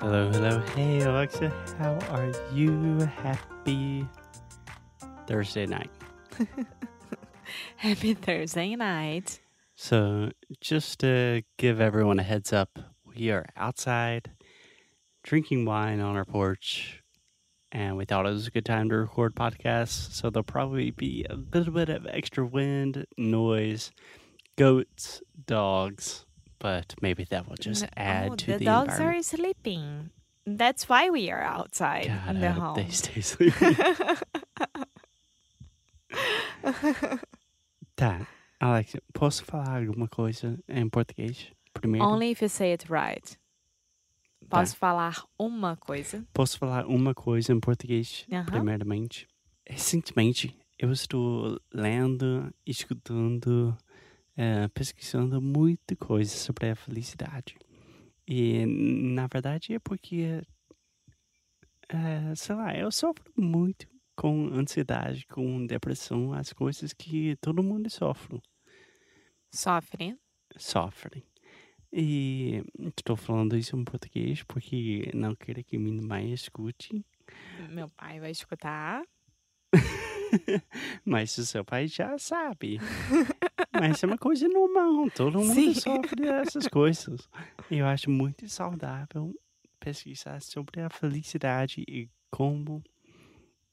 Hello, hello, hey Alexa, how are you? Happy Thursday night. Happy Thursday night. So, just to give everyone a heads up, we are outside drinking wine on our porch, and we thought it was a good time to record podcasts. So, there'll probably be a little bit of extra wind, noise, goats, dogs, but maybe that will just N- add oh, to the, the, dogs are sleeping. That's why we are outside God, in the I hope home. they stay sleeping. tá, Alex, posso falar alguma coisa em português primeiro? Only if you say it right. Posso falar uma coisa? Posso falar uma coisa em português, Aham. primeiramente? Recentemente, eu estou lendo, escutando, eh, pesquisando muita coisa sobre a felicidade. E, na verdade, é porque, eh, sei lá, eu sofro muito com ansiedade, com depressão, as coisas que todo mundo sofre. Sofre. Sofrem. E estou falando isso em português porque não quero que minha mãe escute. Meu pai vai escutar. Mas o seu pai já sabe. Mas é uma coisa normal. Todo mundo Sim. sofre dessas coisas. Eu acho muito saudável pesquisar sobre a felicidade e como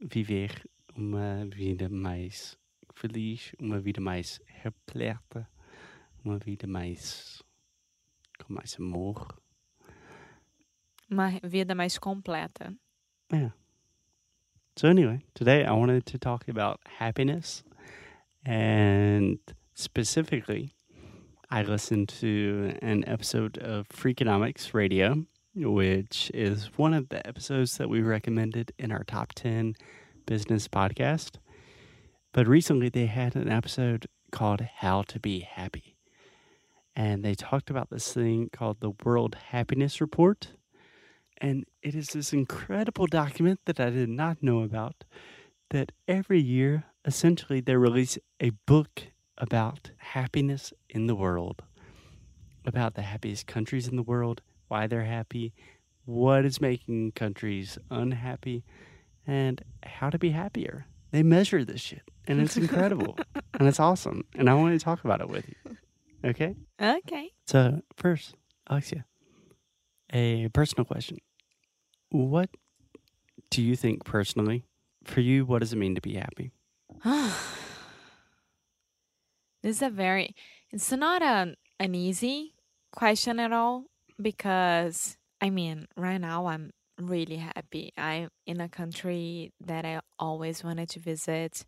viver uma vida mais feliz, uma vida mais repleta, uma vida mais com mais amor. Uma vida mais completa. Yeah. So anyway, today I wanted to talk about happiness and specifically I listened to an episode of Freakonomics Radio, which is one of the episodes that we recommended in our top 10 business podcast. But recently they had an episode called How to Be Happy. And they talked about this thing called the World Happiness Report. And it is this incredible document that I did not know about that every year, essentially, they release a book about happiness in the world, about the happiest countries in the world, why they're happy, what is making countries unhappy, and how to be happier. They measure this shit, and it's incredible, and it's awesome. And I want to talk about it with you. Okay? Ok. So, first, Alexia, a personal question. What do you think personally, for you, what does it mean to be happy? this is a very it's not an an easy question at all because I mean right now I'm really happy. I'm in a country that I always wanted to visit.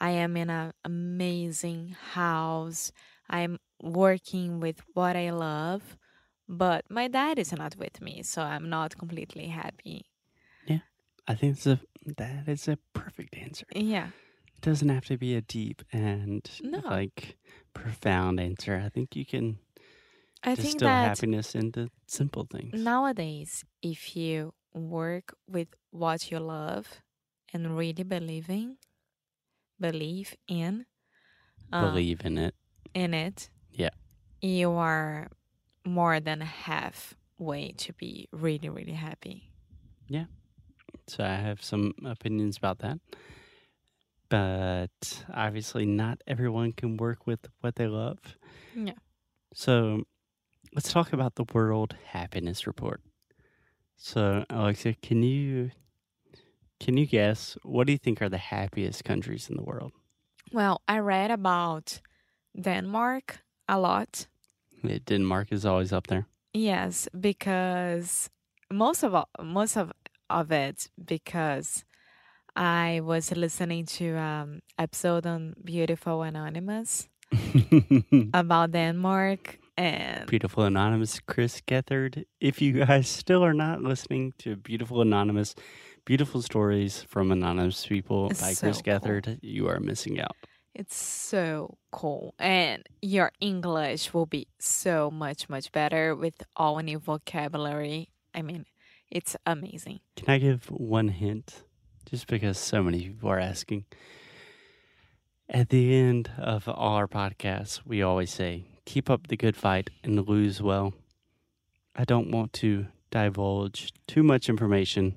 I am in an amazing house. I'm working with what I love, but my dad is not with me, so I'm not completely happy. Yeah, I think it's a, that is a perfect answer. Yeah. It doesn't have to be a deep and No. like profound answer. I think you can I think that happiness into simple things. Nowadays, if you work with what you love and really believing, believe in, uh, Believe in it. in it, Yeah. you are more than halfway to be really, really happy. Yeah. So I have some opinions about that. But obviously, not everyone can work with what they love. Yeah. So let's talk about the World Happiness Report. So Alexia, can you can you guess what do you think are the happiest countries in the world? Well, I read about Denmark a lot. Yeah, Denmark is always up there. Yes, because most of all, most of of it because I was listening to um episode on Beautiful Anonymous about Denmark And Beautiful Anonymous, Chris Gethard. If you guys still are not listening to Beautiful Anonymous, Beautiful Stories from Anonymous People by so Chris cool. Gethard, you are missing out. It's so cool. And your English will be so much, much better with all new vocabulary. I mean, it's amazing. Can I give one hint? Just because so many people are asking. At the end of all our podcasts, we always say, keep up the good fight and lose well. I don't want to divulge too much information,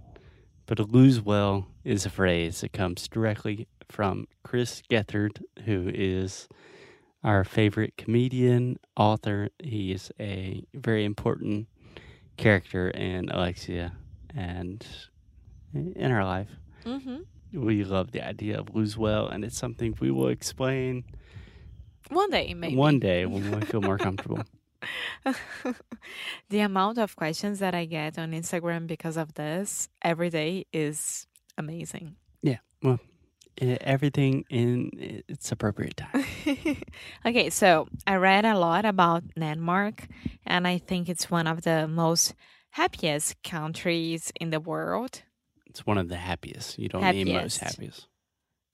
but lose well is a phrase that comes directly from Chris Gethard, who is our favorite comedian, author. He is a very important character in Alexia and in our life. hmm We love the idea of lose well, and it's something we will explain One day, maybe. one day when we feel more comfortable. the amount of questions that I get on Instagram because of this every day is amazing. Eh, Everything in its appropriate time. okay, so I read a lot about Denmark, and I think it's one of the most happiest countries in the world. It's one of the happiest. You don't need most Happiest. happiest.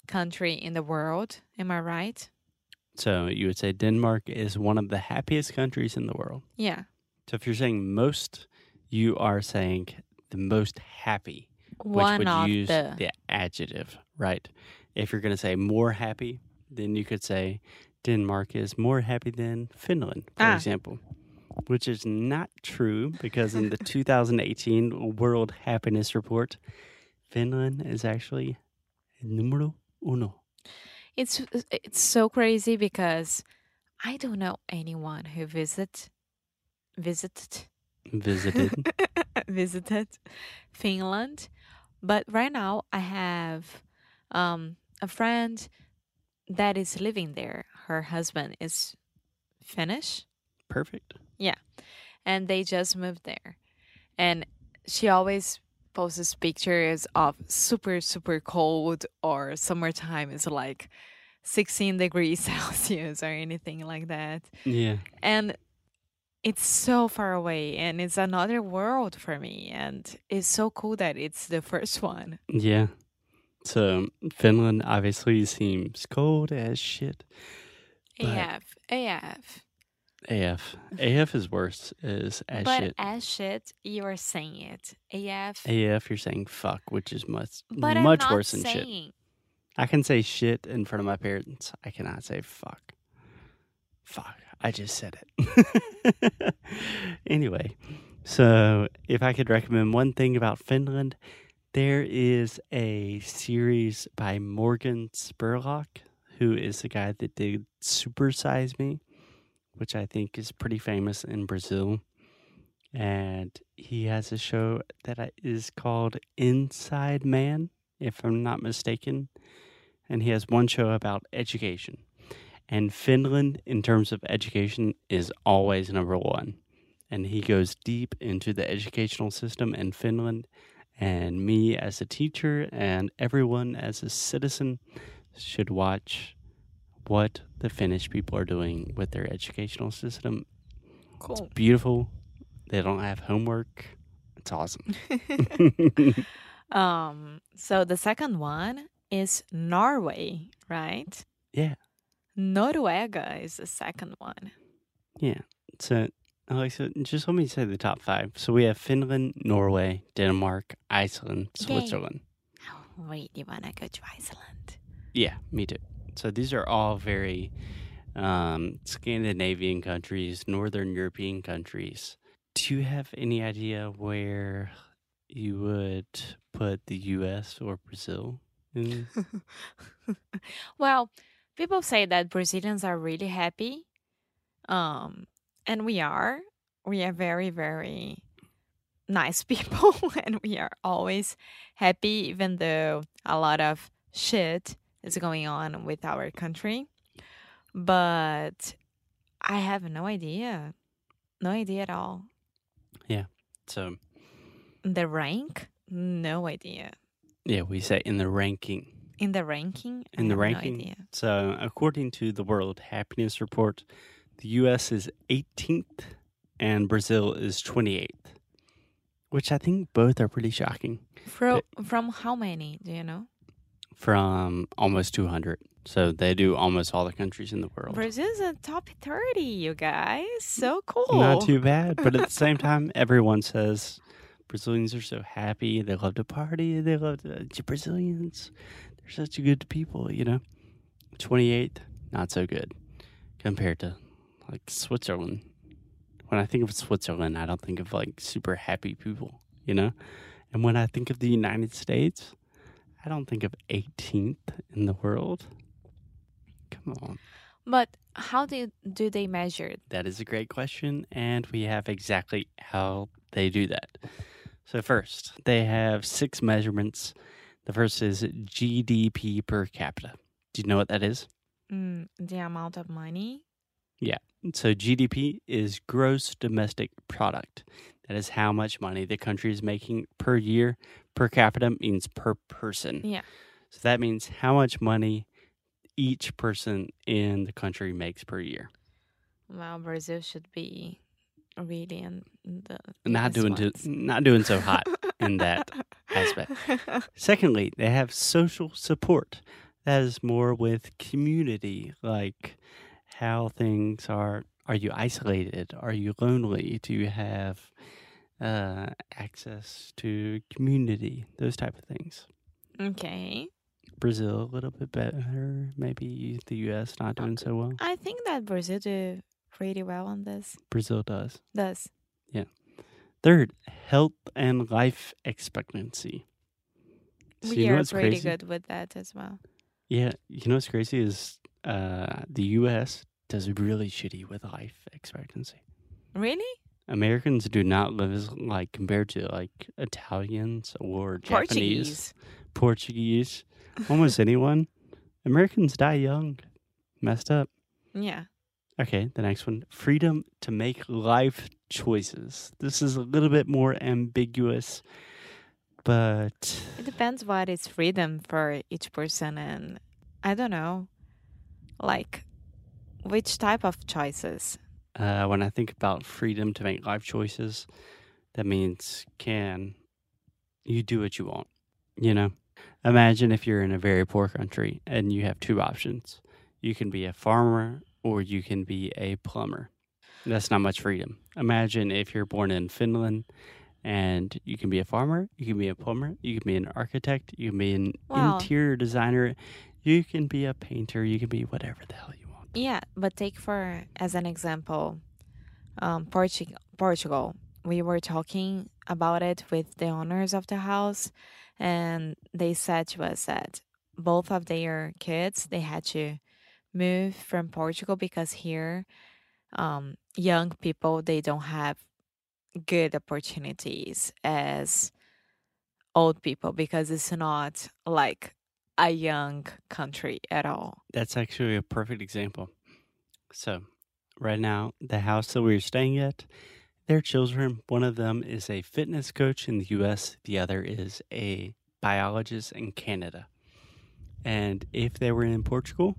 Country in the world. Am I right? So you would say Denmark is one of the happiest countries in the world. Yeah. So if you're saying most, you are saying the most happy, which one would use the, the adjective, right? If you're going to say more happy, then you could say Denmark is more happy than Finland, for Ah. example. Which is not true because in the 2018 World Happiness Report, Finland is actually numero uno. It's it's so crazy because I don't know anyone who visit visited Visited. visited Finland, but right now I have um, a friend that is living there. Her husband is Finnish, Perfect. Yeah. And they just moved there. And she always posts pictures of super super cold or summertime is like 16 degrees Celsius or anything like that. Yeah. And it's so far away and it's another world for me and it's so cool that it's the first one. Yeah. So Finland obviously seems cold as shit. AF, AF. AF. AF is worse is as but shit. as shit, you're saying it. AF. AF, you're saying fuck, which is much but much worse than shit. I can say shit in front of my parents. I cannot say fuck. Fuck. I just said it. anyway, so if I could recommend one thing about Finland, there is a series by Morgan Spurlock, who is the guy that did Supersize Me, which I think is pretty famous in Brazil. And he has a show that is called Inside Man, if I'm not mistaken and he has one show about education. And Finland, in terms of education, is always number one. And he goes deep into the educational system in Finland. And me, as a teacher, and everyone as a citizen, should watch what the Finnish people are doing with their educational system. Cool. Beautiful. They don't have homework. It's awesome. um so the second one is Norway, right? Yeah. Noruega is the second one. Yeah. So, Alexa, just let me say the top five. So we have Finland, Norway, Denmark, Iceland, Yay. Oh, wait, you wanna go to Iceland. Yeah, me too. So these are all very um, Scandinavian countries, Northern European countries. Do you have any idea where you would put the U.S. or Brazil? In? well, people say that Brazilians are really happy. Um, and we are. We are very, very nice people and we are always happy even though a lot of shit is going on with our country. But I have no idea. No idea at all. Yeah. So The rank? No idea. yeah, we say in the ranking. In the ranking? In the ranking? No idea. So, according to the World Happiness Report, The US is 18th and Brazil is 28th, which I think both are pretty shocking From from how many? Do you know? from almost 200. So they do almost all the countries in the world. Brazil's in top thirty, you guys. So cool. Not too bad, but at the same time, everyone says Brazilians are so happy. They love to party. They love the uh, Brazilians. They're such good people, you know. 28th, not so good compared to like Switzerland. When I think of Switzerland, I don't think of like super happy people, you know. And when I think of the United States, I don't think of 18th in the world. Come on. But how do do they measure? That is a great question, and we have exactly how they do that. So, first, they have six measurements. The first is GDP per capita. Do you know what that is? Mm, the amount of money. So, GDP is gross domestic product. That is how much money the country is making per year. Per capita means per person. Yeah. So, that means how much money each person in the country makes per year. Well, Brazil should be really in the Not doing too, not doing so hot in that aspect. Secondly, they have social support. That is more with community, like how things are. Are you isolated? Are you lonely? Do you have uh, access to community? Those type of things. okay. Brazil a little bit better. Maybe the U.S. not doing so well. I think that Brazil do pretty well on this. Brazil does. Does Yeah. Third, health and life expectancy. So we you know are pretty crazy? good with that as well. Yeah, you know what's crazy is uh, the U.S. does really shitty with life expectancy. Really? Americans do not live as like compared to like Italians or Japanese, Portuguese. Portuguese, almost anyone. Americans die young, messed up. Yeah. Okay, the next one: freedom to make life choices. This is a little bit more ambiguous, but It depends what is freedom for each person and I don't know. Like which type of choices? uh, when I think about freedom to make life choices, that means can you do what you want? You know, imagine if you're in a very poor country and you have two options you can be a farmer or you can be a plumber. That's not much freedom. Imagine if you're born in Finland and you can be a farmer, you can be a plumber, you can be an architect, you can be an Wow. interior designer, you can be a painter, you can be whatever the hell you want. Yeah, but take for as an example, um, Portugal. Portugal. We were talking about it with the owners of the house, and they said to us that both of their kids they had to move from Portugal because here, um, young people they don't have good opportunities as old people because it's not like a young country at all. That's actually a perfect example. So, right now, the house that we're staying at, their children, one of them is a fitness coach in the US, the other is a biologist in Canada. And if they were in Portugal,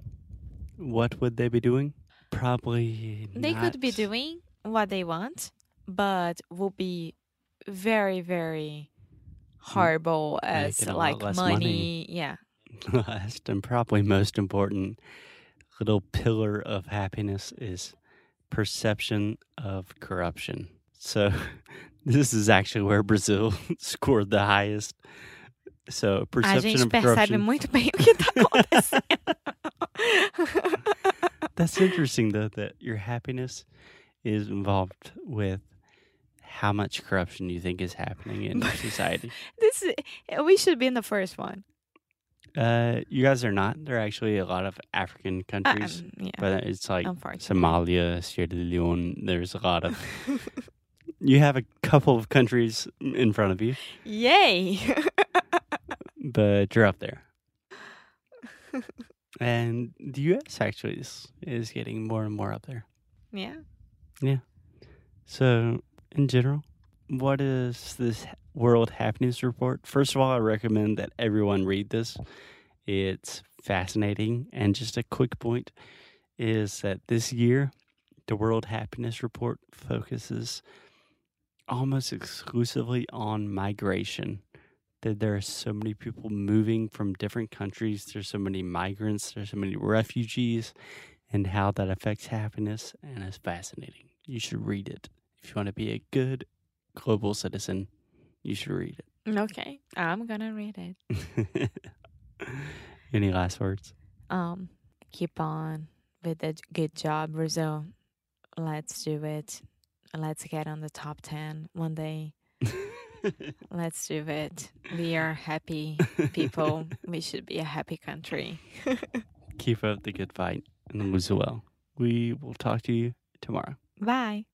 what would they be doing? Probably They could be doing what they want, but will be very, very horrible as making a lot like money. money. Yeah. Last and probably most important little pillar of happiness is perception of corruption. So this is actually where Brazil scored the highest. So perception of corruption. muito bem o que tá acontecendo. That's interesting though that your happiness is involved with how much corruption you think is happening in society. this is, we should be in the first one. Uh, you guys are not. There are actually a lot of African countries, um, yeah. but it's like Somalia, Sierra Leone. There's a lot of. You have a couple of countries in front of you, Yay! but you're up there. And the U.S. actually is, is getting more and more up there. Yeah. Yeah. So, in general, what is this World Happiness Report? First of all, I recommend that everyone read this. It's fascinating. And just a quick point is that this year, the World Happiness Report focuses almost exclusively on migration. That there are so many people moving from different countries, there's so many migrants, there's so many refugees, and how that affects happiness. And it's fascinating. You should read it. If you want to be a good global citizen, you should read it. Okay, I'm gonna read it. Any last words? Um, keep on with the good job, Brazil. Let's do it. Let's get on the top 10 one day. Let's do it. We are happy people. we should be a happy country. Keep up the good fight and lose well. We will talk to you tomorrow. Bye.